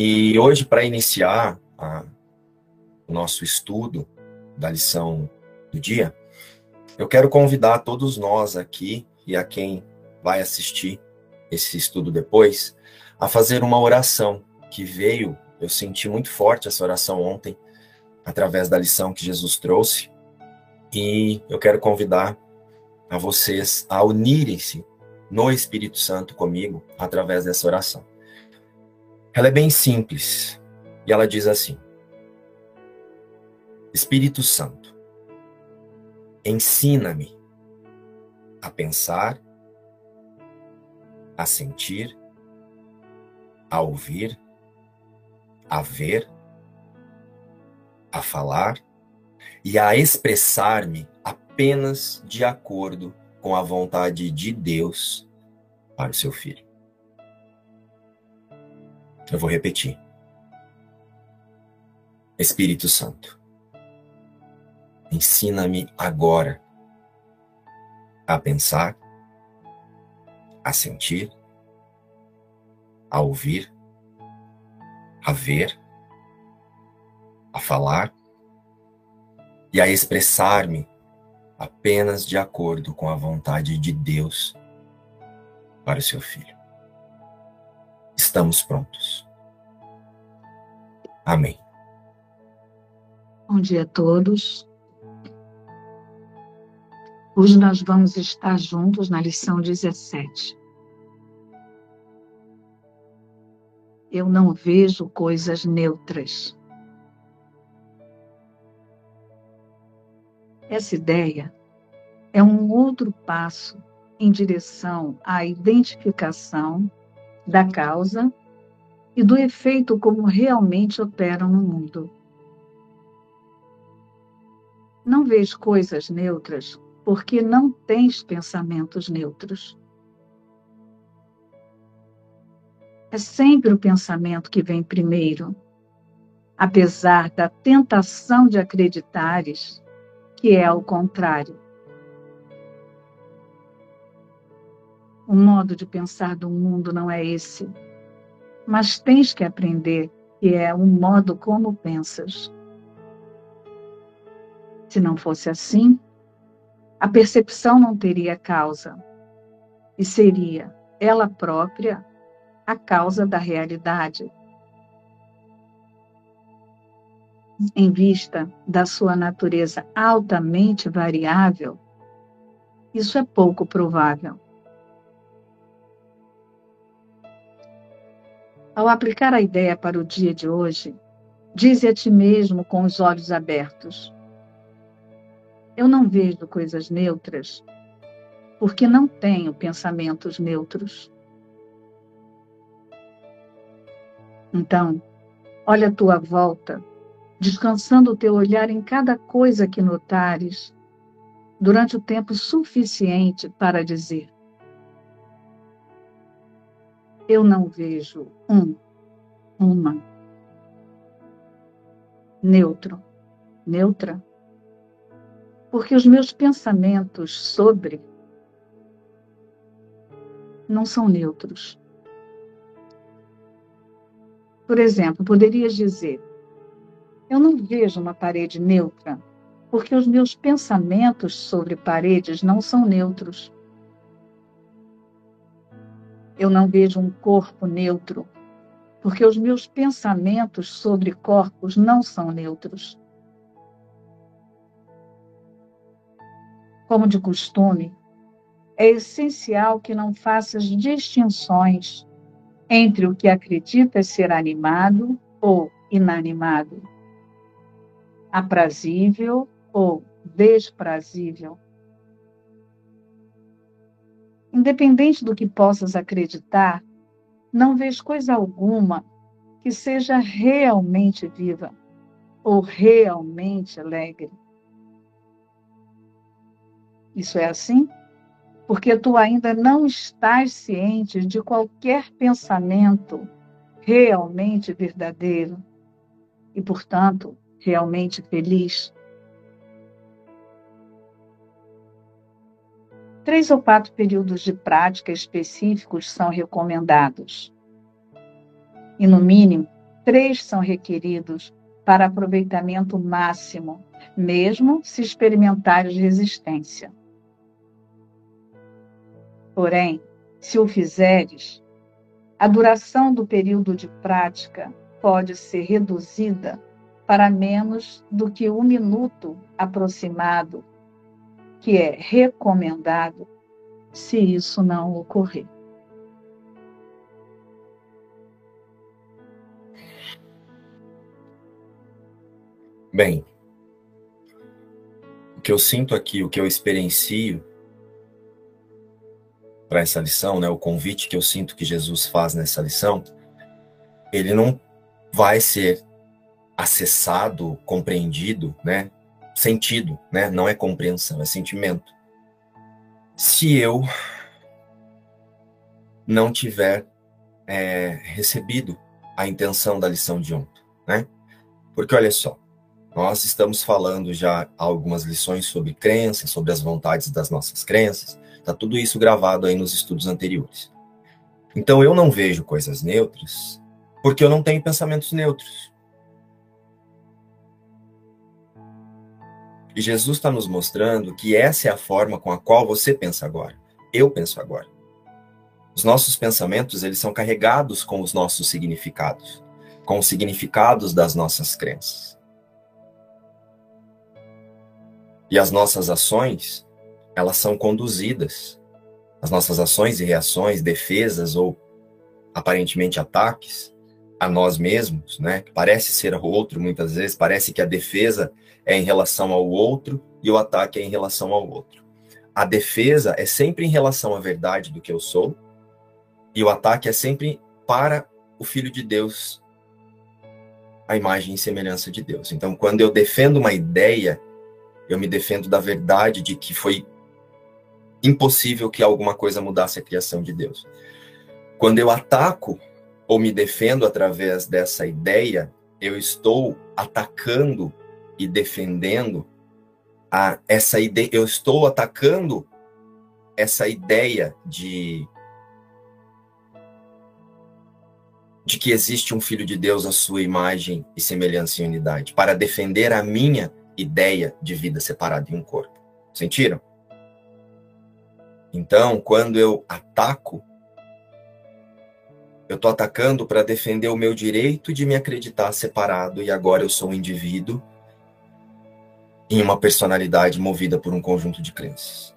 E hoje, para iniciar a, o nosso estudo da lição do dia, eu quero convidar todos nós aqui e a quem vai assistir esse estudo depois a fazer uma oração que veio, eu senti muito forte essa oração ontem, através da lição que Jesus trouxe, e eu quero convidar a vocês a unirem-se no Espírito Santo comigo através dessa oração. Ela é bem simples e ela diz assim: Espírito Santo, ensina-me a pensar, a sentir, a ouvir, a ver, a falar e a expressar-me apenas de acordo com a vontade de Deus para o seu filho. Eu vou repetir. Espírito Santo, ensina-me agora a pensar, a sentir, a ouvir, a ver, a falar e a expressar-me apenas de acordo com a vontade de Deus para o seu filho. Estamos prontos. Amém. Bom dia a todos. Hoje nós vamos estar juntos na lição 17. Eu não vejo coisas neutras. Essa ideia é um outro passo em direção à identificação da causa e do efeito como realmente operam no mundo. Não vês coisas neutras porque não tens pensamentos neutros. É sempre o pensamento que vem primeiro, apesar da tentação de acreditares que é ao contrário. O modo de pensar do mundo não é esse, mas tens que aprender que é o modo como pensas. Se não fosse assim, a percepção não teria causa e seria ela própria a causa da realidade. em vista da sua natureza altamente variável, isso é pouco provável. Ao aplicar a ideia para o dia de hoje, dize a ti mesmo com os olhos abertos: Eu não vejo coisas neutras, porque não tenho pensamentos neutros. Então, olha a tua volta descansando o teu olhar em cada coisa que notares, durante o tempo suficiente para dizer: Eu não vejo um, uma. Neutro, neutra. Porque os meus pensamentos sobre não são neutros. Por exemplo, poderias dizer: eu não vejo uma parede neutra, porque os meus pensamentos sobre paredes não são neutros. Eu não vejo um corpo neutro, porque os meus pensamentos sobre corpos não são neutros. Como de costume, é essencial que não faças distinções entre o que acreditas ser animado ou inanimado aprazível ou desprazível. Independente do que possas acreditar, não vês coisa alguma que seja realmente viva ou realmente alegre. Isso é assim? Porque tu ainda não estás ciente de qualquer pensamento realmente verdadeiro e, portanto, realmente feliz? Três ou quatro períodos de prática específicos são recomendados. E, no mínimo, três são requeridos para aproveitamento máximo, mesmo se experimentares resistência. Porém, se o fizeres, a duração do período de prática pode ser reduzida para menos do que um minuto aproximado, que é recomendado se isso não ocorrer. Bem, o que eu sinto aqui, o que eu experiencio para essa lição, né, o convite que eu sinto que Jesus faz nessa lição, ele não vai ser acessado, compreendido, né, sentido, né, não é compreensão, é sentimento. Se eu não tiver é, recebido a intenção da lição de ontem, né? Porque olha só, nós estamos falando já algumas lições sobre crenças, sobre as vontades das nossas crenças. Está tudo isso gravado aí nos estudos anteriores. Então eu não vejo coisas neutras porque eu não tenho pensamentos neutros. E Jesus está nos mostrando que essa é a forma com a qual você pensa agora. Eu penso agora. Os nossos pensamentos, eles são carregados com os nossos significados, com os significados das nossas crenças. E as nossas ações, elas são conduzidas. As nossas ações e reações, defesas ou aparentemente ataques a nós mesmos, né? Parece ser o outro muitas vezes, parece que a defesa é em relação ao outro e o ataque é em relação ao outro. A defesa é sempre em relação à verdade do que eu sou e o ataque é sempre para o filho de Deus, a imagem e semelhança de Deus. Então, quando eu defendo uma ideia, eu me defendo da verdade de que foi impossível que alguma coisa mudasse a criação de Deus. Quando eu ataco ou me defendo através dessa ideia, eu estou atacando e defendendo a essa ideia, eu estou atacando essa ideia de de que existe um filho de Deus à sua imagem e semelhança e unidade, para defender a minha ideia de vida separada em um corpo. Sentiram? Então, quando eu ataco, eu estou atacando para defender o meu direito de me acreditar separado e agora eu sou um indivíduo em uma personalidade movida por um conjunto de crenças.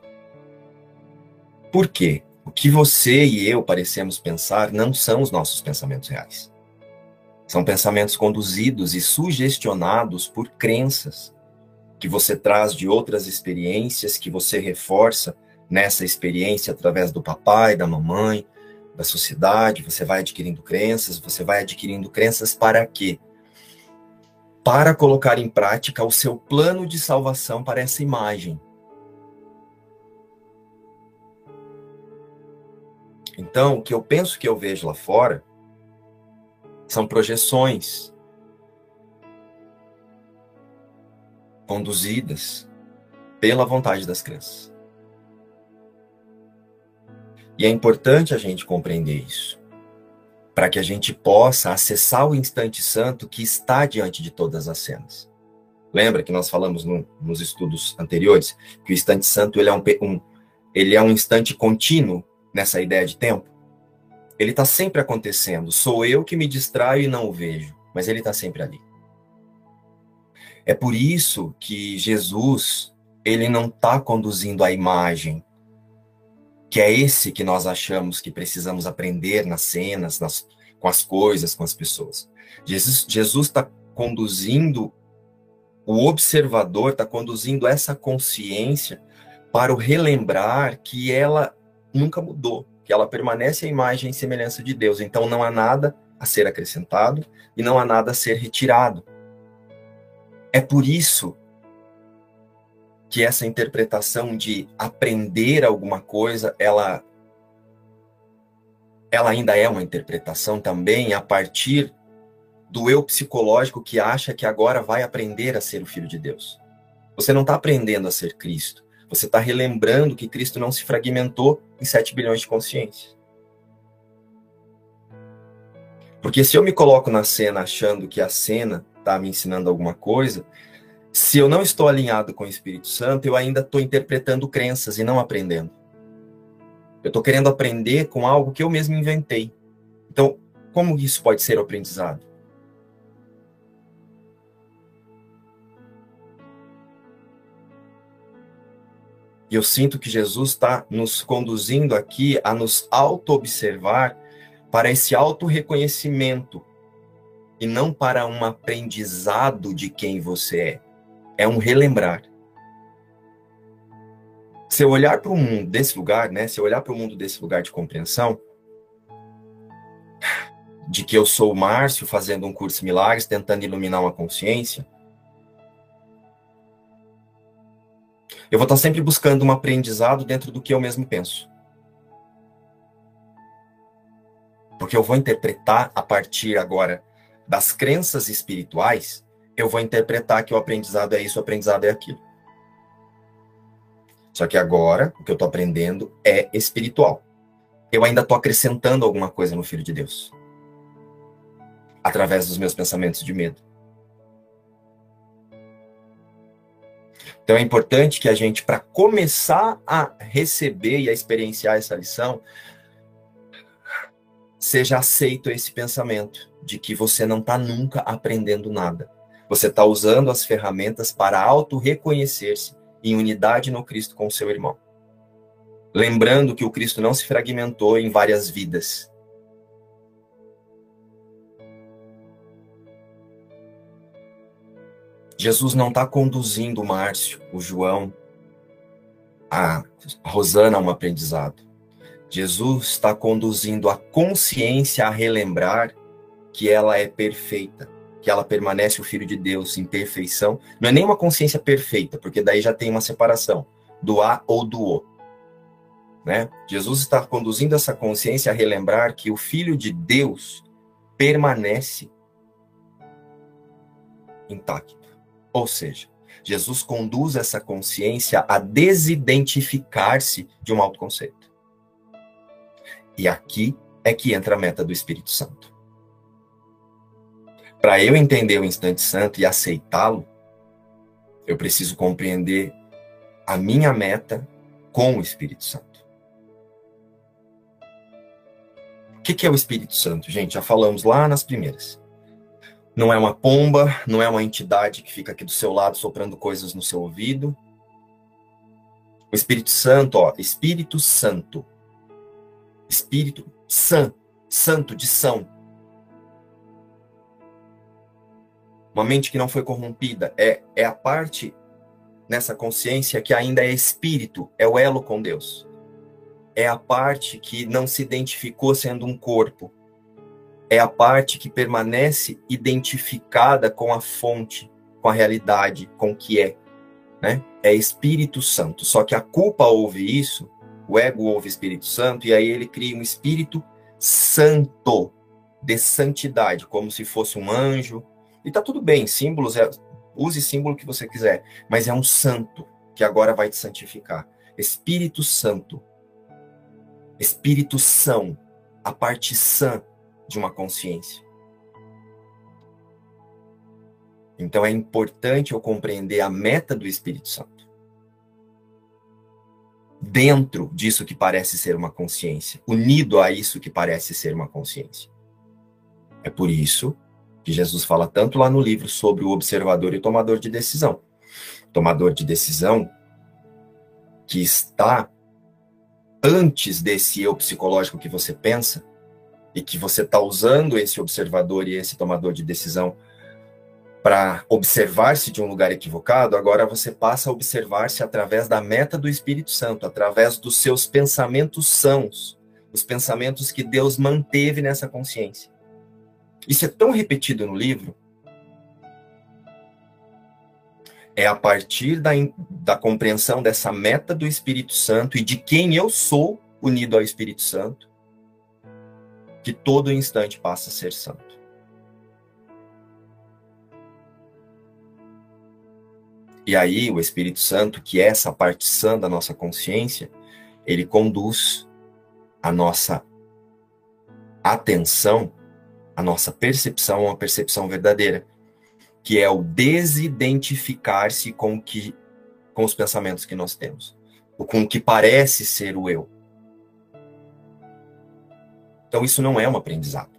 Por quê? O que você e eu parecemos pensar não são os nossos pensamentos reais. São pensamentos conduzidos e sugestionados por crenças que você traz de outras experiências, que você reforça nessa experiência através do papai, da mamãe, da sociedade, você vai adquirindo crenças, você vai adquirindo crenças para quê? Para colocar em prática o seu plano de salvação para essa imagem. Então, o que eu penso que eu vejo lá fora são projeções conduzidas pela vontade das crianças. E é importante a gente compreender isso, para que a gente possa acessar o instante santo que está diante de todas as cenas. Lembra que nós falamos no, nos estudos anteriores que o instante santo ele é um, um, ele é um instante contínuo nessa ideia de tempo? Ele está sempre acontecendo. Sou eu que me distraio e não o vejo, mas ele está sempre ali. É por isso que Jesus, ele não está conduzindo a imagem, que é esse que nós achamos que precisamos aprender nas cenas, nas, com as coisas, com as pessoas. Jesus está conduzindo o observador, está conduzindo essa consciência para o relembrar que ela nunca mudou, que ela permanece a imagem e semelhança de Deus. Então não há nada a ser acrescentado e não há nada a ser retirado. É por isso que essa interpretação de aprender alguma coisa, ela ela ainda é uma interpretação também a partir do eu psicológico que acha que agora vai aprender a ser o filho de Deus. Você não está aprendendo a ser Cristo. Você está relembrando que Cristo não se fragmentou em 7 bilhões de consciências. Porque se eu me coloco na cena achando que a cena está me ensinando alguma coisa, se eu não estou alinhado com o Espírito Santo, eu ainda estou interpretando crenças e não aprendendo. Eu estou querendo aprender com algo que eu mesmo inventei. Então, como isso pode ser aprendizado? E eu sinto que Jesus está nos conduzindo aqui a nos auto-observar para esse auto-reconhecimento e não para um aprendizado de quem você é. É um relembrar. Se eu olhar para o mundo desse lugar, né? Se eu olhar para o mundo desse lugar de compreensão, de que eu sou o Márcio fazendo um curso de milagres, tentando iluminar uma consciência, eu vou estar sempre buscando um aprendizado dentro do que eu mesmo penso. Porque eu vou interpretar a partir agora das crenças espirituais, eu vou interpretar que o aprendizado é isso, o aprendizado é aquilo. Só que agora, o que eu estou aprendendo é espiritual. Eu ainda estou acrescentando alguma coisa no Filho de Deus. Através dos meus pensamentos de medo. Então é importante que a gente, para começar a receber e a experienciar essa lição, seja aceito esse pensamento de que você não está nunca aprendendo nada. Você está usando as ferramentas para auto-reconhecer-se em unidade no Cristo com o seu irmão. Lembrando que o Cristo não se fragmentou em várias vidas, Jesus não está conduzindo o Márcio, o João, a Rosana a um aprendizado. Jesus está conduzindo a consciência a relembrar que ela é perfeita, que ela permanece o Filho de Deus em perfeição. Não é nem uma consciência perfeita, porque daí já tem uma separação do A ou do O. Né? Jesus está conduzindo essa consciência a relembrar que o Filho de Deus permanece intacto. Ou seja, Jesus conduz essa consciência a desidentificar-se de um autoconceito. E aqui é que entra a meta do Espírito Santo. Para eu entender o instante santo e aceitá-lo, eu preciso compreender a minha meta com o Espírito Santo. O que é o Espírito Santo, gente? Já falamos lá nas primeiras. Não é uma pomba, não é uma entidade que fica aqui do seu lado soprando coisas no seu ouvido. O Espírito Santo, ó, Espírito Santo. Espírito San, Santo de São. Uma mente que não foi corrompida é, é a parte nessa consciência que ainda é espírito, é o elo com Deus. É a parte que não se identificou sendo um corpo, é a parte que permanece identificada com a fonte, com a realidade, com o que é. Né? É Espírito Santo. Só que a culpa ouve isso, o ego ouve Espírito Santo, e aí ele cria um Espírito Santo, de santidade, como se fosse um anjo. E tá tudo bem, símbolos, é, use símbolo que você quiser, mas é um santo que agora vai te santificar. Espírito Santo. Espírito São, a parte sã de uma consciência. Então é importante eu compreender a meta do Espírito Santo. Dentro disso que parece ser uma consciência, unido a isso que parece ser uma consciência. É por isso que Jesus fala tanto lá no livro sobre o observador e o tomador de decisão. tomador de decisão que está antes desse eu psicológico que você pensa, e que você está usando esse observador e esse tomador de decisão para observar-se de um lugar equivocado, agora você passa a observar-se através da meta do Espírito Santo, através dos seus pensamentos sãos, os pensamentos que Deus manteve nessa consciência. Isso é tão repetido no livro. É a partir da, da compreensão dessa meta do Espírito Santo e de quem eu sou unido ao Espírito Santo que todo instante passa a ser santo. E aí, o Espírito Santo, que é essa parte sã da nossa consciência, ele conduz a nossa atenção, A nossa percepção uma percepção verdadeira, que é o desidentificar-se com que com os pensamentos que nós temos, ou com o que parece ser o eu. Então isso não é um aprendizado.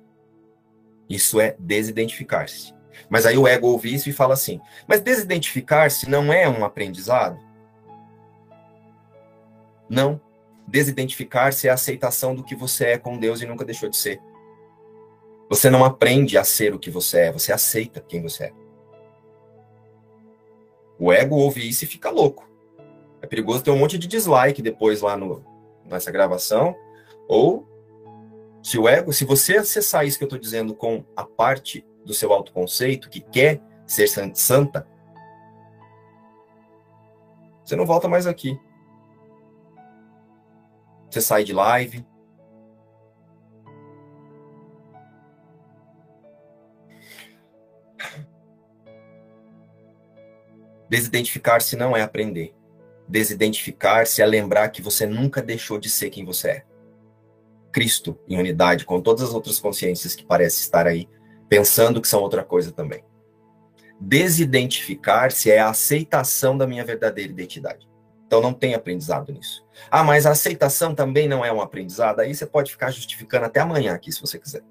Isso é desidentificar-se. Mas aí o ego ouve isso e fala assim: mas desidentificar-se não é um aprendizado? Não. Desidentificar-se é a aceitação do que você é com Deus e nunca deixou de ser. Você não aprende a ser o que você é, você aceita quem você é. O ego ouve isso e fica louco. É perigoso ter um monte de dislike depois lá no, nessa gravação. Ou, se o ego, se você acessar isso que eu estou dizendo com a parte do seu autoconceito, que quer ser santa, você não volta mais aqui. Você sai de live. Desidentificar-se não é aprender. Desidentificar-se é lembrar que você nunca deixou de ser quem você é. Cristo em unidade com todas as outras consciências que parecem estar aí, pensando que são outra coisa também. Desidentificar-se é a aceitação da minha verdadeira identidade. Então não tem aprendizado nisso. Ah, mas a aceitação também não é um aprendizado? Aí você pode ficar justificando até amanhã aqui, se você quiser.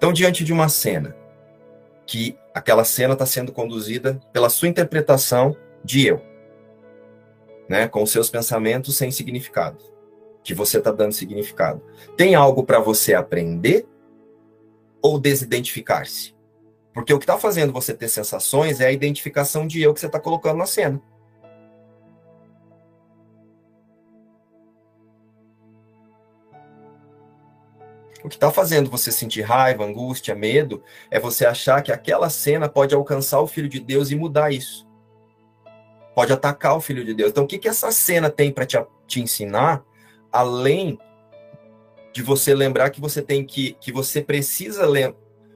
Então, diante de uma cena, que aquela cena está sendo conduzida pela sua interpretação de eu, né, com seus pensamentos sem significado, que você está dando significado. Tem algo para você aprender ou desidentificar-se? Porque o que está fazendo você ter sensações é a identificação de eu que você está colocando na cena. O que está fazendo você sentir raiva, angústia, medo, é você achar que aquela cena pode alcançar o Filho de Deus e mudar isso. Pode atacar o Filho de Deus. Então, o que, que essa cena tem para te, te ensinar, além de você lembrar que você tem que, que você precisa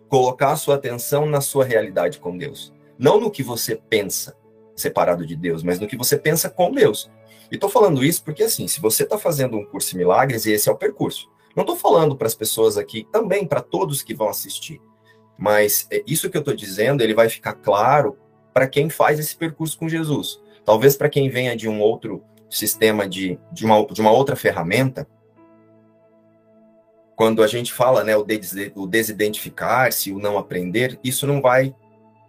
colocar a sua atenção na sua realidade com Deus. Não no que você pensa separado de Deus, mas no que você pensa com Deus. E estou falando isso porque, assim, se você está fazendo um curso de milagres, esse é o percurso. Não estou falando para as pessoas aqui, também para todos que vão assistir. Mas é, isso que eu estou dizendo, ele vai ficar claro para quem faz esse percurso com Jesus. Talvez para quem venha de um outro sistema, de, de, uma, de uma outra ferramenta, quando a gente fala, né, o, des, o desidentificar-se, o não aprender, isso não vai,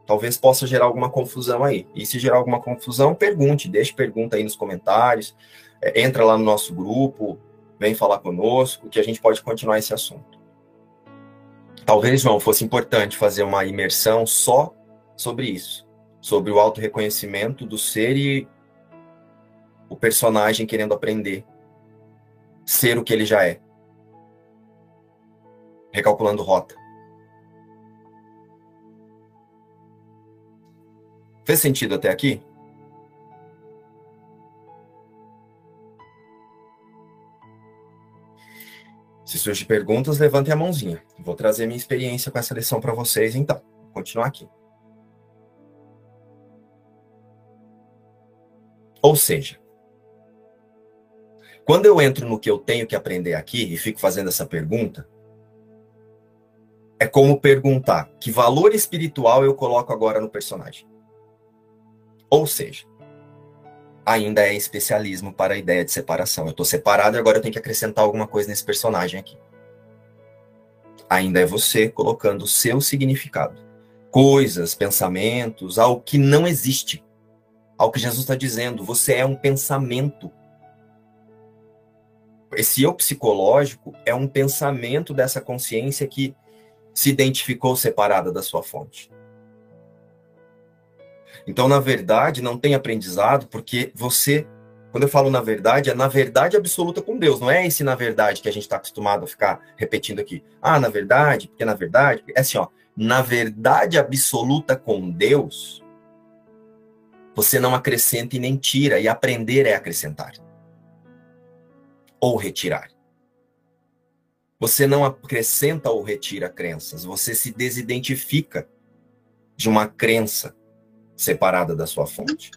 talvez possa gerar alguma confusão aí. E se gerar alguma confusão, pergunte, deixe pergunta aí nos comentários, é, entra lá no nosso grupo, vem falar conosco, que a gente pode continuar esse assunto. Talvez, João, fosse importante fazer uma imersão só sobre isso, sobre o auto-reconhecimento do ser e o personagem querendo aprender ser o que ele já é recalculando rota. Fez sentido até aqui? Se surgem perguntas, levantem a mãozinha. Vou trazer minha experiência com essa lição para vocês, então. Vou continuar aqui. Ou seja, quando eu entro no que eu tenho que aprender aqui e fico fazendo essa pergunta, é como perguntar que valor espiritual eu coloco agora no personagem. Ou seja, ainda é especialismo para a ideia de separação. Eu estou separado e agora eu tenho que acrescentar alguma coisa nesse personagem aqui. Ainda é você colocando o seu significado. Coisas, pensamentos, algo que não existe. Ao que Jesus está dizendo, você é um pensamento. Esse eu psicológico é um pensamento dessa consciência que se identificou separada da sua fonte. Então, na verdade, não tem aprendizado, porque você, quando eu falo na verdade, é na verdade absoluta com Deus, não é esse na verdade que a gente está acostumado a ficar repetindo aqui. Ah, na verdade, porque na verdade, é assim, ó, na verdade absoluta com Deus, você não acrescenta e nem tira, e aprender é acrescentar ou retirar. Você não acrescenta ou retira crenças, você se desidentifica de uma crença separada da sua fonte.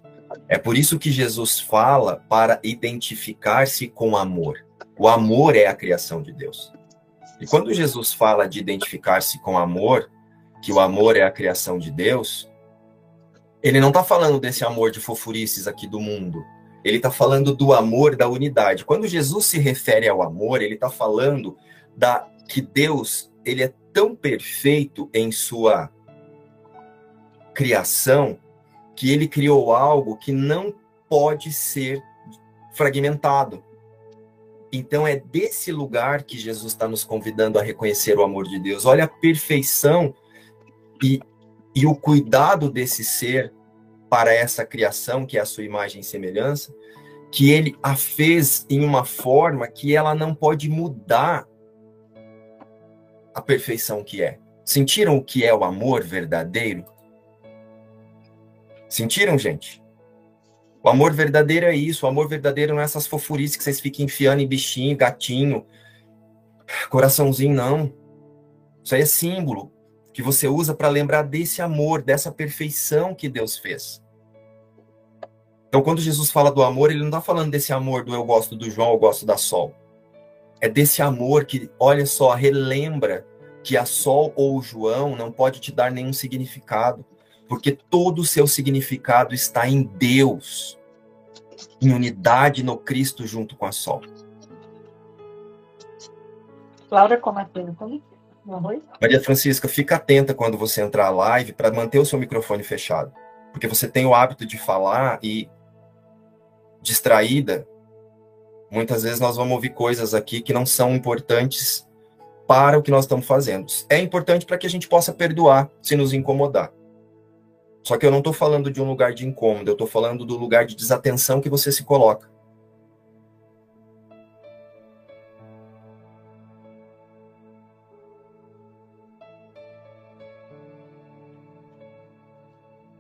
É por isso que Jesus fala para identificar-se com amor. O amor é a criação de Deus. E quando Jesus fala de identificar-se com amor, que o amor é a criação de Deus, ele não está falando desse amor de fofurices aqui do mundo. Ele está falando do amor da unidade. Quando Jesus se refere ao amor, ele está falando da que Deus ele é tão perfeito em sua criação que ele criou algo que não pode ser fragmentado. Então é desse lugar que Jesus está nos convidando a reconhecer o amor de Deus. Olha a perfeição e, e o cuidado desse ser para essa criação, que é a sua imagem e semelhança, que ele a fez em uma forma que ela não pode mudar a perfeição que é. Sentiram o que é o amor verdadeiro? Sentiram, gente? O amor verdadeiro é isso. O amor verdadeiro não é essas fofurices que vocês ficam enfiando em bichinho, gatinho, coraçãozinho, não. Isso aí é símbolo que você usa para lembrar desse amor, dessa perfeição que Deus fez. Então, quando Jesus fala do amor, ele não está falando desse amor do eu gosto do João, eu gosto da Sol. É desse amor que, olha só, relembra que a Sol ou o João não pode te dar nenhum significado porque todo o seu significado está em Deus, em unidade no Cristo junto com a Sol. Laura, como é Maria Francisca, fica atenta quando você entrar à live para manter o seu microfone fechado, porque você tem o hábito de falar e distraída, muitas vezes nós vamos ouvir coisas aqui que não são importantes para o que nós estamos fazendo. É importante para que a gente possa perdoar se nos incomodar. Só que eu não estou falando de um lugar de incômodo, eu estou falando do lugar de desatenção que você se coloca.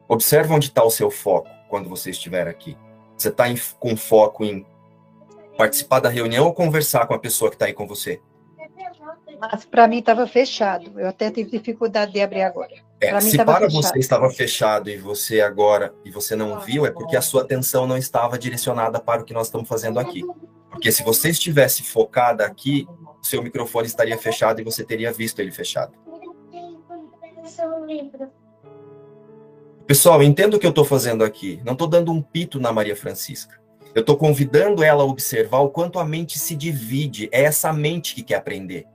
Observa onde está o seu foco quando você estiver aqui. Você está com foco em participar da reunião ou conversar com a pessoa que está aí com você? Mas para mim estava fechado. Eu até tive dificuldade de abrir agora. É, se para fechado. você estava fechado e você agora e você não viu, é porque a sua atenção não estava direcionada para o que nós estamos fazendo aqui. Porque se você estivesse focada aqui, seu microfone estaria fechado e você teria visto ele fechado. Pessoal, entenda o que eu estou fazendo aqui. Não estou dando um pito na Maria Francisca. Eu estou convidando ela a observar o quanto a mente se divide. É essa mente que quer aprender.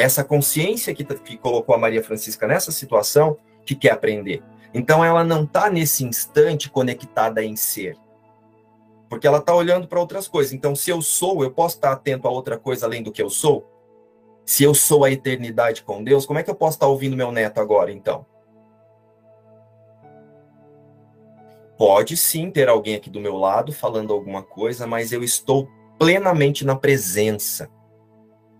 Essa consciência que, que colocou a Maria Francisca nessa situação que quer aprender. Então ela não está nesse instante conectada em ser. Porque ela está olhando para outras coisas. Então, se eu sou, eu posso estar atento a outra coisa além do que eu sou? Se eu sou a eternidade com Deus, como é que eu posso estar ouvindo meu neto agora, então? Pode sim ter alguém aqui do meu lado falando alguma coisa, mas eu estou plenamente na presença.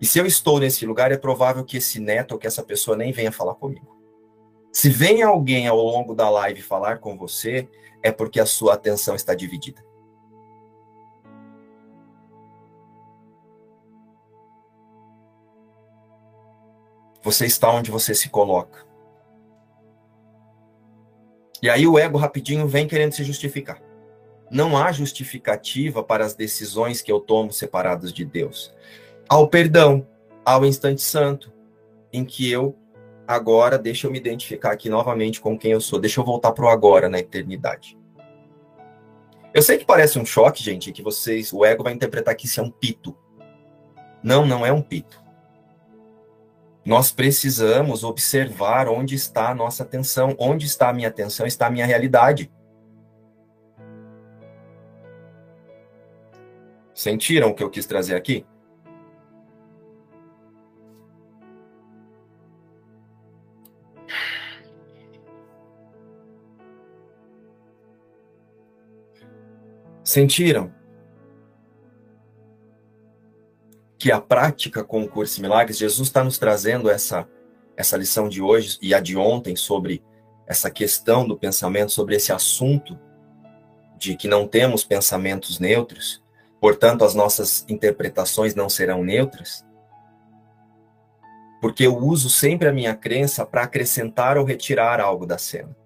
E se eu estou nesse lugar, é provável que esse neto ou que essa pessoa nem venha falar comigo. Se vem alguém ao longo da live falar com você, é porque a sua atenção está dividida. Você está onde você se coloca. E aí o ego rapidinho vem querendo se justificar. Não há justificativa para as decisões que eu tomo separadas de Deus ao perdão, ao instante santo, em que eu agora, deixa eu me identificar aqui novamente com quem eu sou, deixa eu voltar para o agora na eternidade. Eu sei que parece um choque, gente, que vocês, o ego vai interpretar que isso é um pito. Não, não é um pito. Nós precisamos observar onde está a nossa atenção, onde está a minha atenção, está a minha realidade. Sentiram o que eu quis trazer aqui? Sentiram que a prática com o curso de milagres, Jesus está nos trazendo essa essa lição de hoje e a de ontem sobre essa questão do pensamento, sobre esse assunto de que não temos pensamentos neutros, portanto as nossas interpretações não serão neutras. Porque eu uso sempre a minha crença para acrescentar ou retirar algo da cena.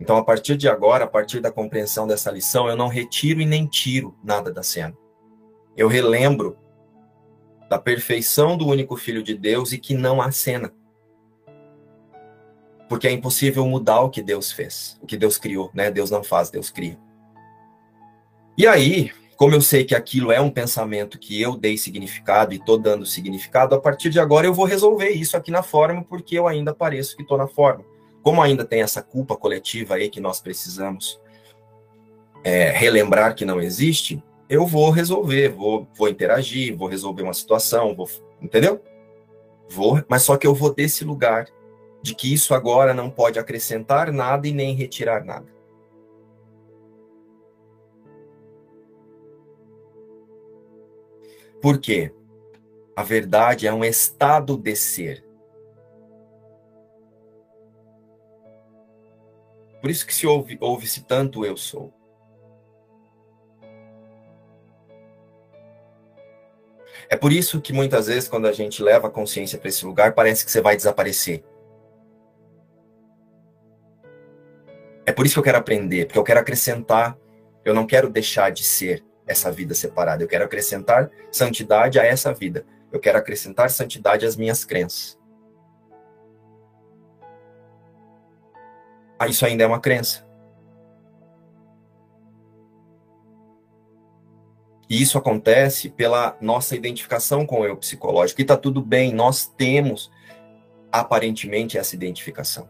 Então, a partir de agora, a partir da compreensão dessa lição, eu não retiro e nem tiro nada da cena. Eu relembro da perfeição do único Filho de Deus e que não há cena. Porque é impossível mudar o que Deus fez, o que Deus criou, né? Deus não faz, Deus cria. E aí, como eu sei que aquilo é um pensamento que eu dei significado e estou dando significado, a partir de agora eu vou resolver isso aqui na forma, porque eu ainda pareço que estou na forma. Como ainda tem essa culpa coletiva aí que nós precisamos é, relembrar que não existe, eu vou resolver, vou, vou interagir, vou resolver uma situação, vou, entendeu? Vou, mas só que eu vou desse lugar de que isso agora não pode acrescentar nada e nem retirar nada. Por quê? A verdade é um estado de ser. Por isso que se ouve, ouve-se tanto eu sou. É por isso que muitas vezes, quando a gente leva a consciência para esse lugar, parece que você vai desaparecer. É por isso que eu quero aprender, porque eu quero acrescentar, eu não quero deixar de ser essa vida separada. Eu quero acrescentar santidade a essa vida. Eu quero acrescentar santidade às minhas crenças. Isso ainda é uma crença. E isso acontece pela nossa identificação com o eu psicológico. E está tudo bem, nós temos aparentemente essa identificação.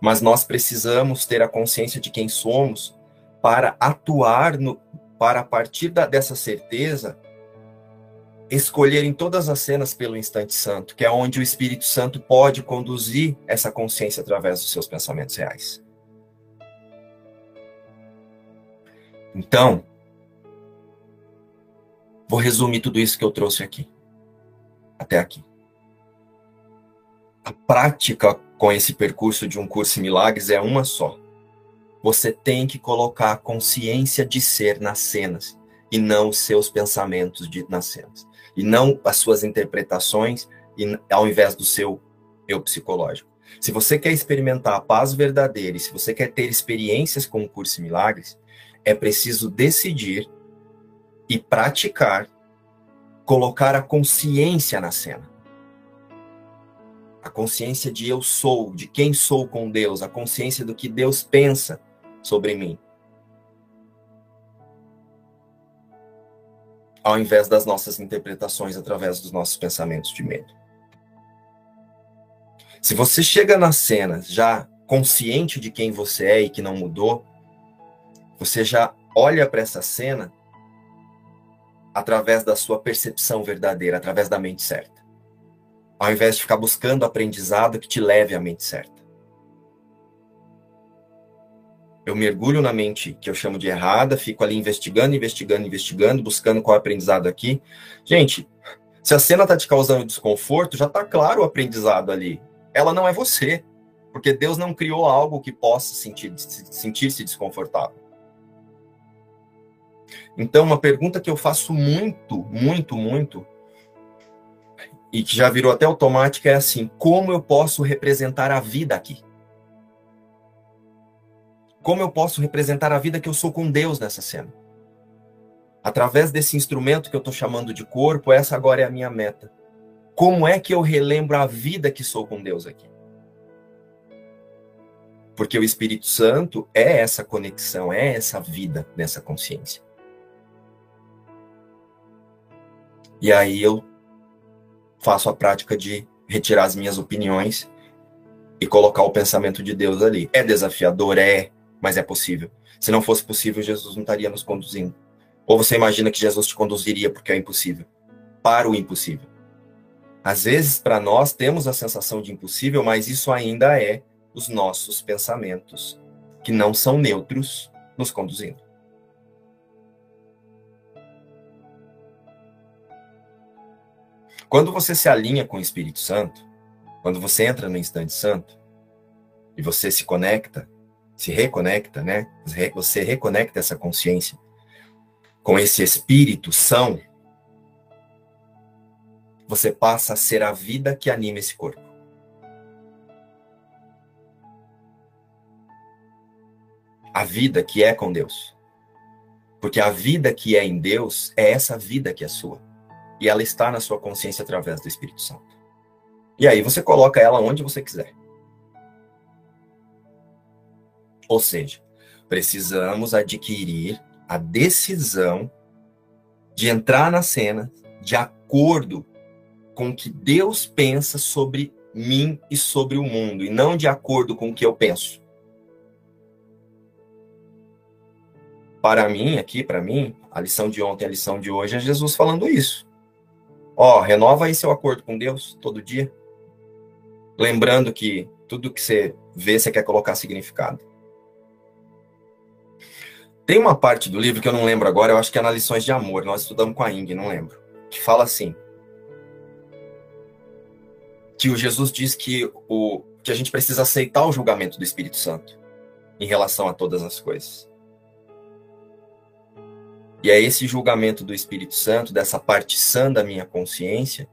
Mas nós precisamos ter a consciência de quem somos para atuar no, para, a partir da, dessa certeza, escolher em todas as cenas pelo instante santo, que é onde o Espírito Santo pode conduzir essa consciência através dos seus pensamentos reais. Então, vou resumir tudo isso que eu trouxe aqui. Até aqui. A prática com esse percurso de um curso em milagres é uma só. Você tem que colocar a consciência de ser nas cenas e não os seus pensamentos de, nas cenas. E não as suas interpretações e, ao invés do seu eu psicológico. Se você quer experimentar a paz verdadeira e se você quer ter experiências com o curso em milagres, é preciso decidir e praticar colocar a consciência na cena. A consciência de eu sou, de quem sou com Deus, a consciência do que Deus pensa sobre mim. Ao invés das nossas interpretações através dos nossos pensamentos de medo. Se você chega na cena já consciente de quem você é e que não mudou, você já olha para essa cena através da sua percepção verdadeira, através da mente certa. Ao invés de ficar buscando aprendizado que te leve à mente certa eu mergulho na mente que eu chamo de errada, fico ali investigando, investigando, investigando, buscando qual é o aprendizado aqui. Gente, se a cena está te causando desconforto, já está claro o aprendizado ali. Ela não é você, porque Deus não criou algo que possa sentir-se sentir desconfortável. Então, uma pergunta que eu faço muito, muito, muito, e que já virou até automática, é assim: como eu posso representar a vida aqui? Como eu posso representar a vida que eu sou com Deus nessa cena? Através desse instrumento que eu estou chamando de corpo, essa agora é a minha meta. Como é que eu relembro a vida que sou com Deus aqui? Porque o Espírito Santo é essa conexão, é essa vida nessa consciência. E aí eu faço a prática de retirar as minhas opiniões e colocar o pensamento de Deus ali. É desafiador, é, mas é possível. Se não fosse possível, Jesus não estaria nos conduzindo. Ou você imagina que Jesus te conduziria porque é impossível? Para o impossível. Às vezes, para nós, temos a sensação de impossível, mas isso ainda é os nossos pensamentos, que não são neutros, nos conduzindo. Quando você se alinha com o Espírito Santo, quando você entra no instante santo, e você se conecta se reconecta, né? Você reconecta essa consciência com esse espírito são, você passa a ser a vida que anima esse corpo. A vida que é com Deus. Porque a vida que é em Deus é essa vida que é sua. E ela está na sua consciência através do Espírito Santo. E aí você coloca ela onde você quiser. Ou seja, precisamos adquirir a decisão de entrar na cena de acordo com o que Deus pensa sobre mim e sobre o mundo, e não de acordo com o que eu penso. Para mim, aqui, para mim, a lição de ontem, a lição de hoje é Jesus falando isso. Ó, renova aí seu acordo com Deus todo dia. Lembrando que tudo que você vê, você quer colocar significado. Tem uma parte do livro que eu não lembro agora, eu acho que é na Lições de Amor, nós estudamos com a Ing, não lembro, que fala assim: que o Jesus diz que, o, que a gente precisa aceitar o julgamento do Espírito Santo em relação a todas as coisas. E é esse julgamento do Espírito Santo, dessa parte sã da minha consciência,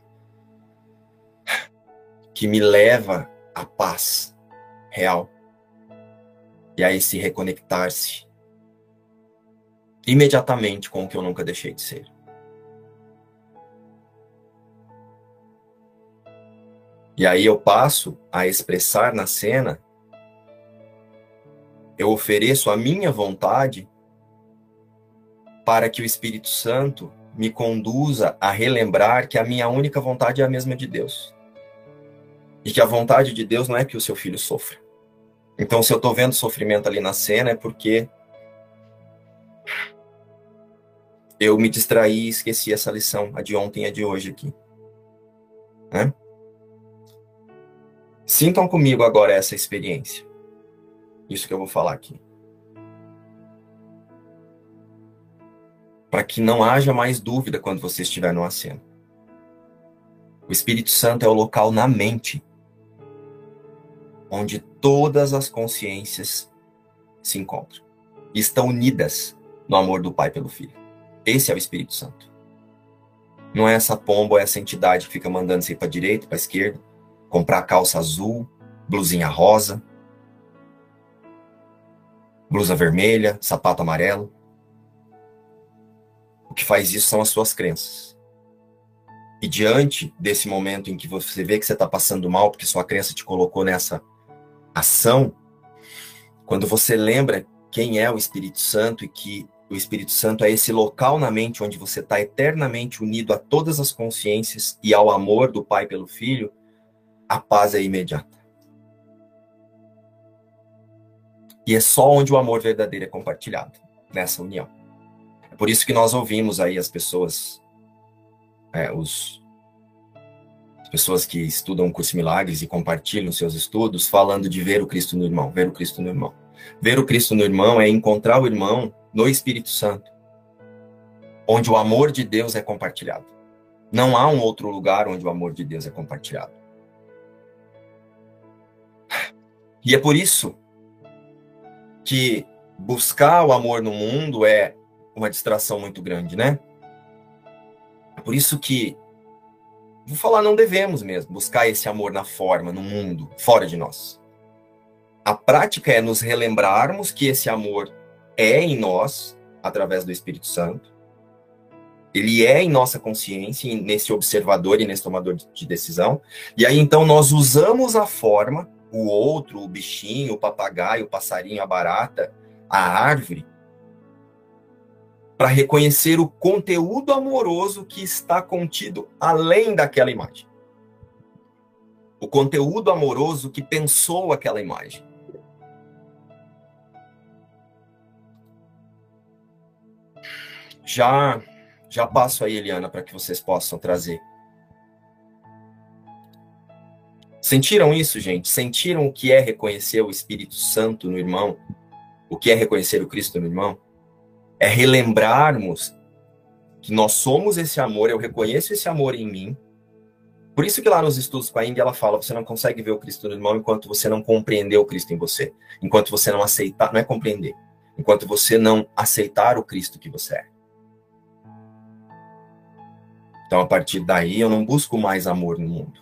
que me leva à paz real e a esse reconectar-se imediatamente com o que eu nunca deixei de ser. E aí eu passo a expressar na cena, eu ofereço a minha vontade para que o Espírito Santo me conduza a relembrar que a minha única vontade é a mesma de Deus. E que a vontade de Deus não é que o seu filho sofra. Então, se eu estou vendo sofrimento ali na cena, é porque eu me distraí e esqueci essa lição, a de ontem e a de hoje aqui. Né? Sintam comigo agora essa experiência. Isso que eu vou falar aqui. Para que não haja mais dúvida quando você estiver no aceno. O Espírito Santo é o local na mente onde todas as consciências se encontram e estão unidas no amor do Pai pelo Filho. Esse é o Espírito Santo. Não é essa pomba ou essa entidade que fica mandando você ir para direita, para esquerda, comprar calça azul, blusinha rosa, blusa vermelha, sapato amarelo que faz isso são as suas crenças. E diante desse momento em que você vê que você está passando mal, porque sua crença te colocou nessa ação, quando você lembra quem é o Espírito Santo e que o Espírito Santo é esse local na mente onde você está eternamente unido a todas as consciências e ao amor do Pai pelo Filho, a paz é imediata. E é só onde o amor verdadeiro é compartilhado, nessa união. Por isso que nós ouvimos aí as pessoas, é, os, as pessoas que estudam o curso Milagres e compartilham seus estudos, falando de ver o Cristo no irmão, ver o Cristo no irmão. Ver o Cristo no irmão é encontrar o irmão no Espírito Santo, onde o amor de Deus é compartilhado. Não há um outro lugar onde o amor de Deus é compartilhado. E é por isso que buscar o amor no mundo é uma distração muito grande, né? Por isso que, vou falar, não devemos mesmo buscar esse amor na forma, no mundo, fora de nós. A prática é nos relembrarmos que esse amor é em nós, através do Espírito Santo. Ele é em nossa consciência, nesse observador e nesse tomador de decisão. E aí, então, nós usamos a forma, o outro, o bichinho, o papagaio, o passarinho, a barata, a árvore, para reconhecer o conteúdo amoroso que está contido além daquela imagem. O conteúdo amoroso que pensou aquela imagem. Já já passo aí, Eliana, para que vocês possam trazer. Sentiram isso, gente? Sentiram o que é reconhecer o Espírito Santo no irmão? O que é reconhecer o Cristo no irmão? É relembrarmos que nós somos esse amor, eu reconheço esse amor em mim. Por isso que lá nos estudos com a Índia ela fala, você não consegue ver o Cristo no irmão enquanto você não compreender o Cristo em você, enquanto você não aceitar, não é compreender, enquanto você não aceitar o Cristo que você é. Então, a partir daí, eu não busco mais amor no mundo.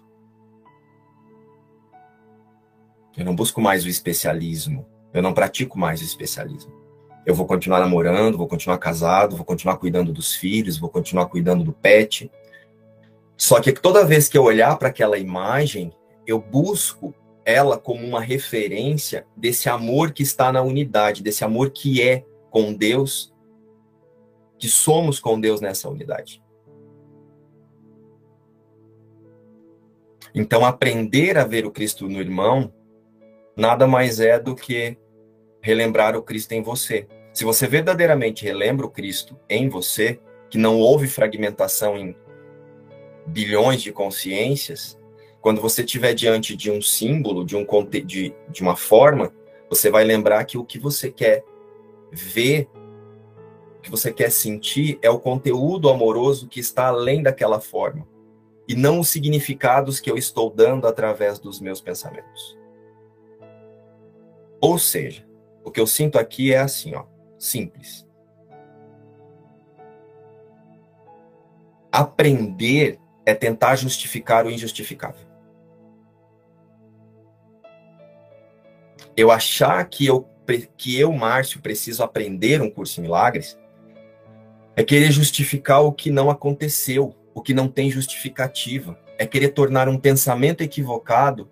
Eu não busco mais o especialismo. Eu não pratico mais o especialismo eu vou continuar namorando, vou continuar casado, vou continuar cuidando dos filhos, vou continuar cuidando do pet, Só que toda vez que eu olhar para aquela imagem, eu busco ela como uma referência desse amor que está na unidade, desse amor que é com Deus, que somos com Deus nessa unidade. Então, aprender a ver o Cristo no irmão nada mais é do que relembrar o Cristo em você. Se você verdadeiramente relembra o Cristo em você, que não houve fragmentação em bilhões de consciências, quando você estiver diante de um símbolo, de, um, de, de uma forma, você vai lembrar que o que você quer ver, o que você quer sentir, é o conteúdo amoroso que está além daquela forma e não os significados que eu estou dando através dos meus pensamentos. Ou seja, o que eu sinto aqui é assim, ó, simples. Aprender é tentar justificar o injustificável. Eu achar que eu, que eu, Márcio, preciso aprender um curso em milagres é querer justificar o que não aconteceu o que não tem justificativa. É querer tornar um pensamento equivocado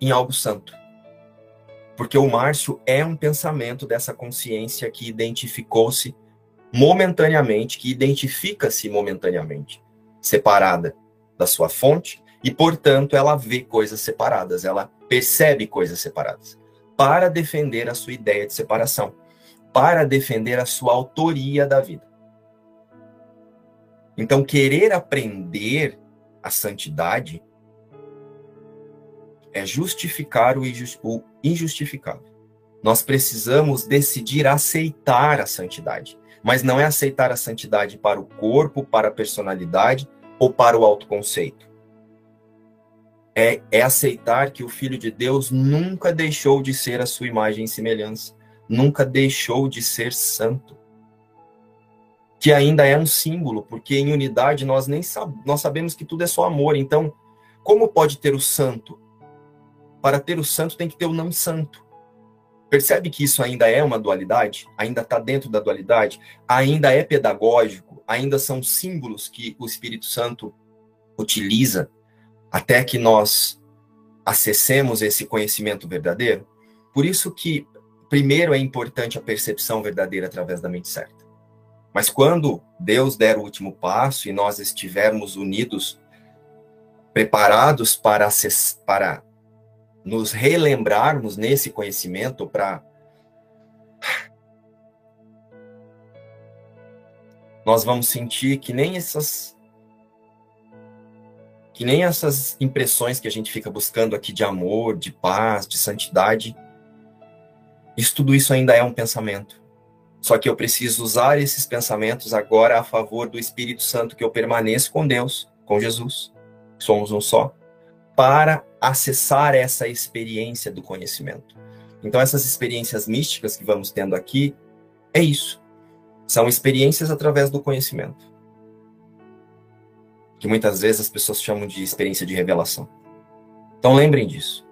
em algo santo. Porque o Márcio é um pensamento dessa consciência que identificou-se momentaneamente, que identifica-se momentaneamente, separada da sua fonte, e, portanto, ela vê coisas separadas, ela percebe coisas separadas, para defender a sua ideia de separação, para defender a sua autoria da vida. Então, querer aprender a santidade é justificar o injustificável. Nós precisamos decidir aceitar a santidade, mas não é aceitar a santidade para o corpo, para a personalidade ou para o autoconceito. É, é aceitar que o Filho de Deus nunca deixou de ser a sua imagem e semelhança, nunca deixou de ser santo que ainda é um símbolo, porque em unidade nós nem sab nós sabemos que tudo é só amor. Então, como pode ter o santo? Para ter o santo tem que ter o não santo. Percebe que isso ainda é uma dualidade? Ainda está dentro da dualidade? Ainda é pedagógico? Ainda são símbolos que o Espírito Santo utiliza até que nós acessemos esse conhecimento verdadeiro? Por isso que primeiro é importante a percepção verdadeira através da mente certa. Mas quando Deus der o último passo e nós estivermos unidos, preparados para, para nos relembrarmos nesse conhecimento, para nós vamos sentir que nem essas que nem essas impressões que a gente fica buscando aqui de amor, de paz, de santidade, isso tudo isso ainda é um pensamento. Só que eu preciso usar esses pensamentos agora a favor do Espírito Santo, que eu permaneço com Deus, com Jesus, somos um só, para acessar essa experiência do conhecimento. Então, essas experiências místicas que vamos tendo aqui, é isso. São experiências através do conhecimento. Que muitas vezes as pessoas chamam de experiência de revelação. Então, lembrem disso.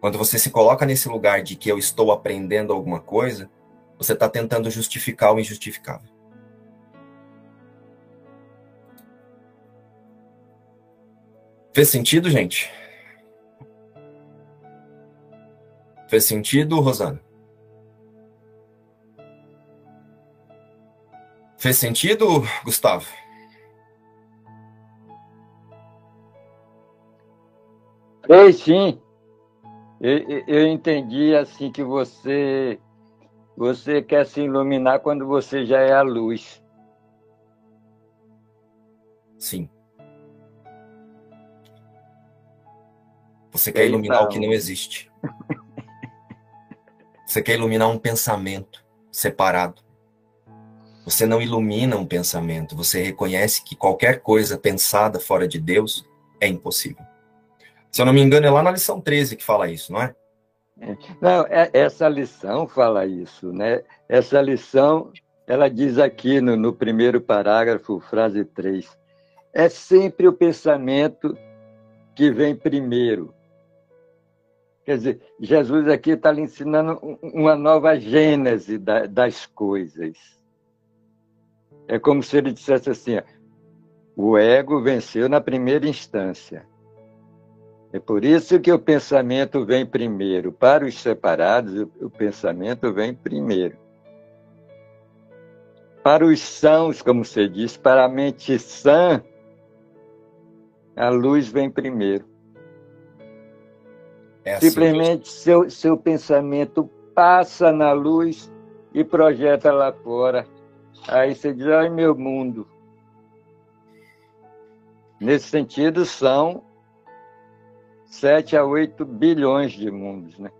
Quando você se coloca nesse lugar de que eu estou aprendendo alguma coisa, você está tentando justificar o injustificável. Fez sentido, gente? Fez sentido, Rosana? Fez sentido, Gustavo? Fez sim. Eu, eu entendi assim que você você quer se iluminar quando você já é a luz. Sim. Você quer iluminar então... o que não existe. Você quer iluminar um pensamento separado. Você não ilumina um pensamento, você reconhece que qualquer coisa pensada fora de Deus é impossível. Se eu não me engano, é lá na lição 13 que fala isso, não é? Não, é, essa lição fala isso, né? Essa lição, ela diz aqui no, no primeiro parágrafo, frase 3, é sempre o pensamento que vem primeiro. Quer dizer, Jesus aqui está lhe ensinando uma nova gênese das coisas. É como se ele dissesse assim: o ego venceu na primeira instância. É por isso que o pensamento vem primeiro. Para os separados, o pensamento vem primeiro. Para os sãos, como você diz, para a mente sã, a luz vem primeiro. É assim Simplesmente seu, seu pensamento passa na luz e projeta lá fora. Aí você diz, ai meu mundo. Nesse sentido, são 7 a 8 bilhões de mundos, né?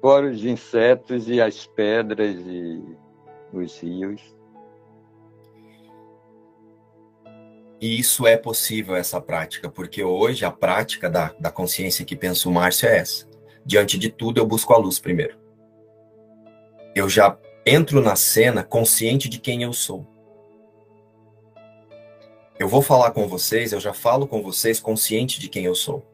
Fora os insetos e as pedras e os rios. E isso é possível, essa prática, porque hoje a prática da, da consciência que pensa o Márcio é essa. Diante de tudo, eu busco a luz primeiro. Eu já entro na cena consciente de quem eu sou. Eu vou falar com vocês, eu já falo com vocês consciente de quem eu sou.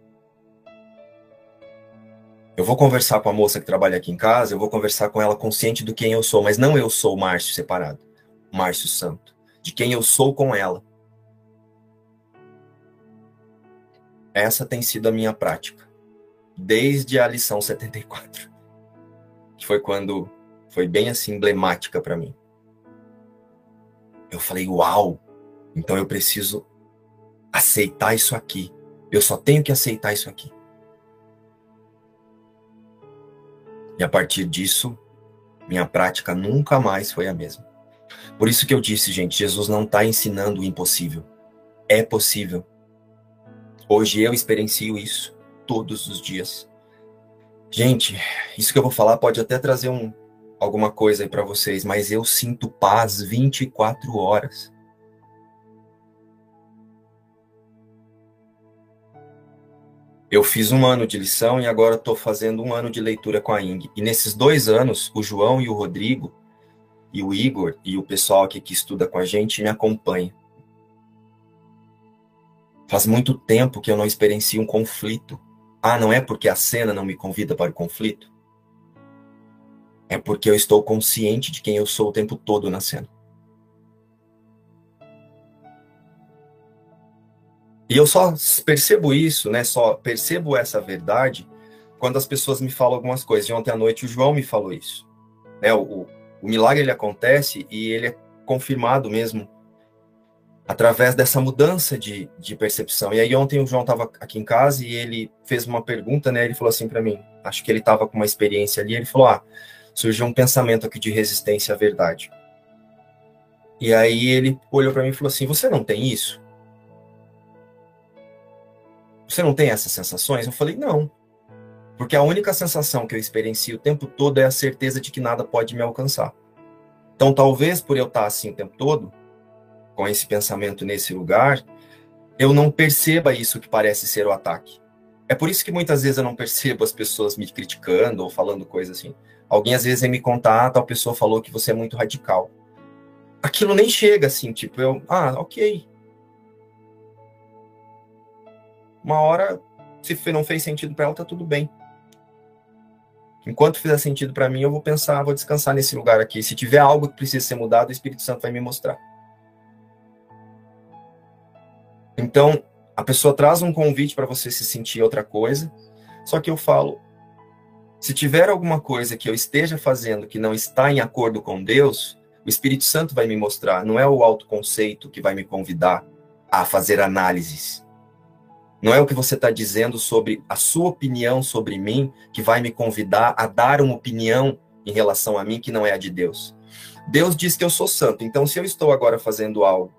Eu vou conversar com a moça que trabalha aqui em casa, eu vou conversar com ela consciente do quem eu sou, mas não eu sou o Márcio separado, Márcio Santo, de quem eu sou com ela. Essa tem sido a minha prática, desde a lição 74, que foi quando foi bem assim emblemática para mim. Eu falei, uau, então eu preciso aceitar isso aqui. Eu só tenho que aceitar isso aqui. E a partir disso, minha prática nunca mais foi a mesma. Por isso que eu disse, gente, Jesus não está ensinando o impossível. É possível. Hoje eu experiencio isso todos os dias. Gente, isso que eu vou falar pode até trazer um, alguma coisa aí para vocês, mas eu sinto paz 24 horas. Eu fiz um ano de lição e agora estou fazendo um ano de leitura com a Ing. E nesses dois anos, o João e o Rodrigo, e o Igor, e o pessoal aqui que estuda com a gente me acompanha. Faz muito tempo que eu não experiencio um conflito. Ah, não é porque a cena não me convida para o conflito? É porque eu estou consciente de quem eu sou o tempo todo na cena. E eu só percebo isso, né? Só percebo essa verdade quando as pessoas me falam algumas coisas. E ontem à noite o João me falou isso. Né? O, o, o milagre ele acontece e ele é confirmado mesmo através dessa mudança de, de percepção. E aí ontem o João estava aqui em casa e ele fez uma pergunta, né? Ele falou assim para mim, acho que ele estava com uma experiência ali, ele falou: "Ah, surgiu um pensamento aqui de resistência à verdade". E aí ele olhou para mim e falou assim: "Você não tem isso?" Você não tem essas sensações? Eu falei, não. Porque a única sensação que eu experiencio o tempo todo é a certeza de que nada pode me alcançar. Então, talvez por eu estar assim o tempo todo, com esse pensamento nesse lugar, eu não perceba isso que parece ser o ataque. É por isso que muitas vezes eu não percebo as pessoas me criticando ou falando coisas assim. Alguém às vezes me contar, ah, tal pessoa falou que você é muito radical. Aquilo nem chega assim, tipo, eu, ah, ok, uma hora, se não fez sentido para ela, tá tudo bem. Enquanto fizer sentido para mim, eu vou pensar, vou descansar nesse lugar aqui. Se tiver algo que precisa ser mudado, o Espírito Santo vai me mostrar. Então, a pessoa traz um convite para você se sentir outra coisa, só que eu falo, se tiver alguma coisa que eu esteja fazendo que não está em acordo com Deus, o Espírito Santo vai me mostrar, não é o autoconceito que vai me convidar a fazer análises. Não é o que você está dizendo sobre a sua opinião sobre mim que vai me convidar a dar uma opinião em relação a mim que não é a de Deus. Deus diz que eu sou santo, então se eu estou agora fazendo algo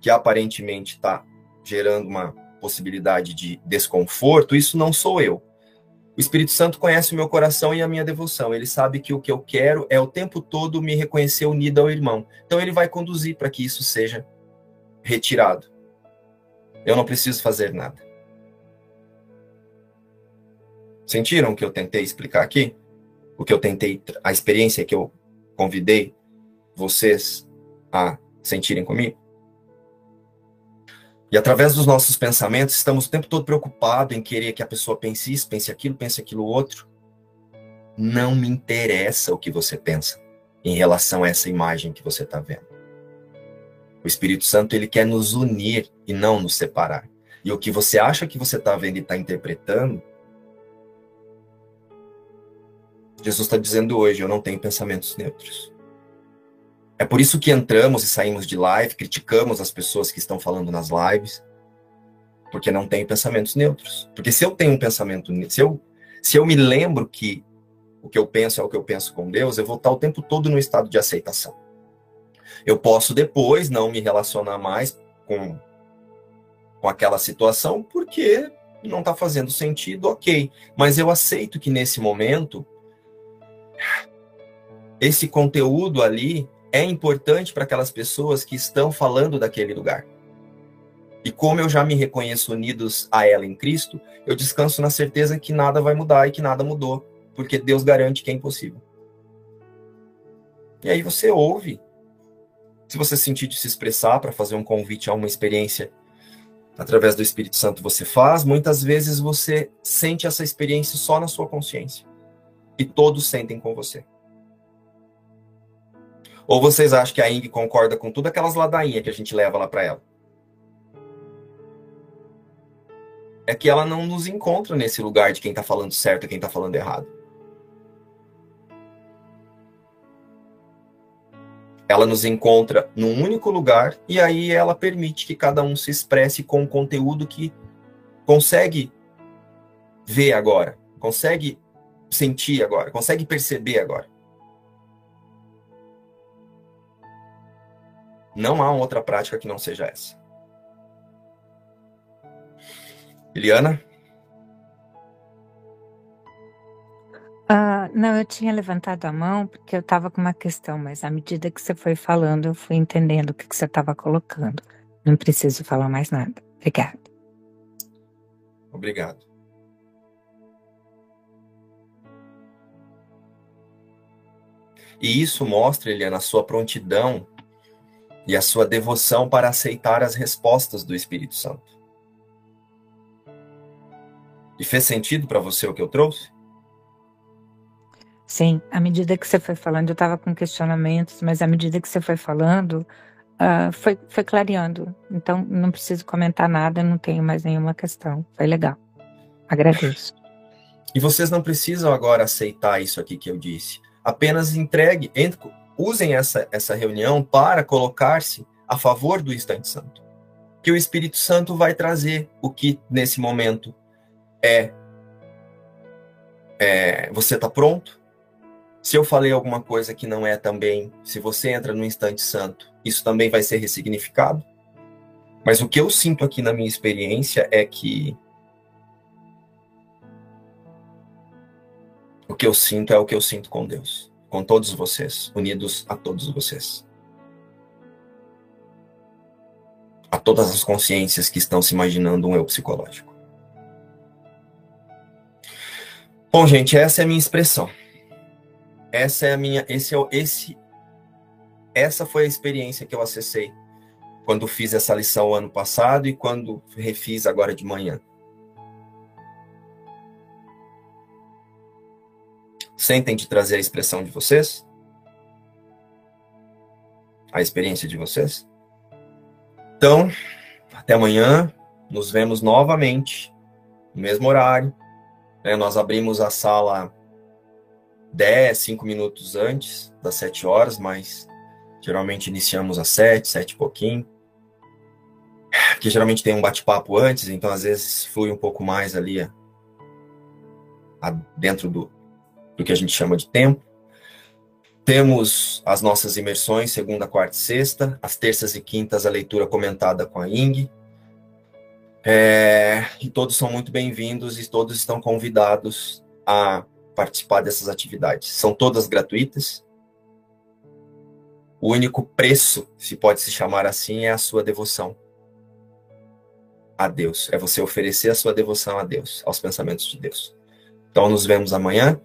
que aparentemente está gerando uma possibilidade de desconforto, isso não sou eu. O Espírito Santo conhece o meu coração e a minha devoção. Ele sabe que o que eu quero é o tempo todo me reconhecer unido ao irmão. Então ele vai conduzir para que isso seja retirado. Eu não preciso fazer nada. Sentiram o que eu tentei explicar aqui? O que eu tentei, a experiência que eu convidei vocês a sentirem comigo? E através dos nossos pensamentos, estamos o tempo todo preocupados em querer que a pessoa pense isso, pense aquilo, pense aquilo outro. Não me interessa o que você pensa em relação a essa imagem que você está vendo. O Espírito Santo ele quer nos unir e não nos separar. E o que você acha que você está vendo e está interpretando, Jesus está dizendo hoje: eu não tenho pensamentos neutros. É por isso que entramos e saímos de live, criticamos as pessoas que estão falando nas lives, porque não tenho pensamentos neutros. Porque se eu tenho um pensamento, se eu, se eu me lembro que o que eu penso é o que eu penso com Deus, eu vou estar o tempo todo no estado de aceitação. Eu posso depois não me relacionar mais com, com aquela situação porque não está fazendo sentido, ok. Mas eu aceito que nesse momento esse conteúdo ali é importante para aquelas pessoas que estão falando daquele lugar. E como eu já me reconheço unidos a ela em Cristo, eu descanso na certeza que nada vai mudar e que nada mudou, porque Deus garante que é impossível. E aí você ouve se você sentir de se expressar para fazer um convite a uma experiência através do Espírito Santo, você faz. Muitas vezes você sente essa experiência só na sua consciência. E todos sentem com você. Ou vocês acham que a Ing concorda com tudo aquelas ladainhas que a gente leva lá para ela? É que ela não nos encontra nesse lugar de quem está falando certo e quem está falando errado. ela nos encontra num único lugar e aí ela permite que cada um se expresse com o conteúdo que consegue ver agora, consegue sentir agora, consegue perceber agora. Não há outra prática que não seja essa. Eliana? Ah, não, eu tinha levantado a mão porque eu estava com uma questão, mas à medida que você foi falando, eu fui entendendo o que, que você estava colocando. Não preciso falar mais nada. Obrigada. Obrigado. E isso mostra, Eliana, a sua prontidão e a sua devoção para aceitar as respostas do Espírito Santo. E fez sentido para você o que eu trouxe? Sim, à medida que você foi falando, eu estava com questionamentos, mas à medida que você foi falando, uh, foi, foi clareando. Então, não preciso comentar nada, não tenho mais nenhuma questão. Foi legal. Agradeço. E vocês não precisam agora aceitar isso aqui que eu disse. Apenas entregue, entre, usem essa, essa reunião para colocar-se a favor do instante santo. Que o Espírito Santo vai trazer o que nesse momento é, é você está pronto, se eu falei alguma coisa que não é também, se você entra no instante santo, isso também vai ser ressignificado. Mas o que eu sinto aqui na minha experiência é que o que eu sinto é o que eu sinto com Deus, com todos vocês, unidos a todos vocês. A todas as consciências que estão se imaginando um eu psicológico. Bom, gente, essa é a minha expressão. Essa é a minha, esse é esse, essa foi a experiência que eu acessei quando fiz essa lição ano passado e quando refiz agora de manhã. Sentem de trazer a expressão de vocês? A experiência de vocês? Então, até amanhã, nos vemos novamente, no mesmo horário. Né? Nós abrimos a sala 10, 5 minutos antes das 7 horas, mas geralmente iniciamos às 7, 7 e pouquinho. Que geralmente tem um bate-papo antes, então às vezes flui um pouco mais ali a, a, dentro do, do que a gente chama de tempo. Temos as nossas imersões, segunda, quarta e sexta. As terças e quintas, a leitura comentada com a Ing. É, e todos são muito bem-vindos e todos estão convidados a participar dessas atividades. São todas gratuitas. O único preço, se pode se chamar assim, é a sua devoção a Deus. É você oferecer a sua devoção a Deus, aos pensamentos de Deus. Então, nos vemos amanhã.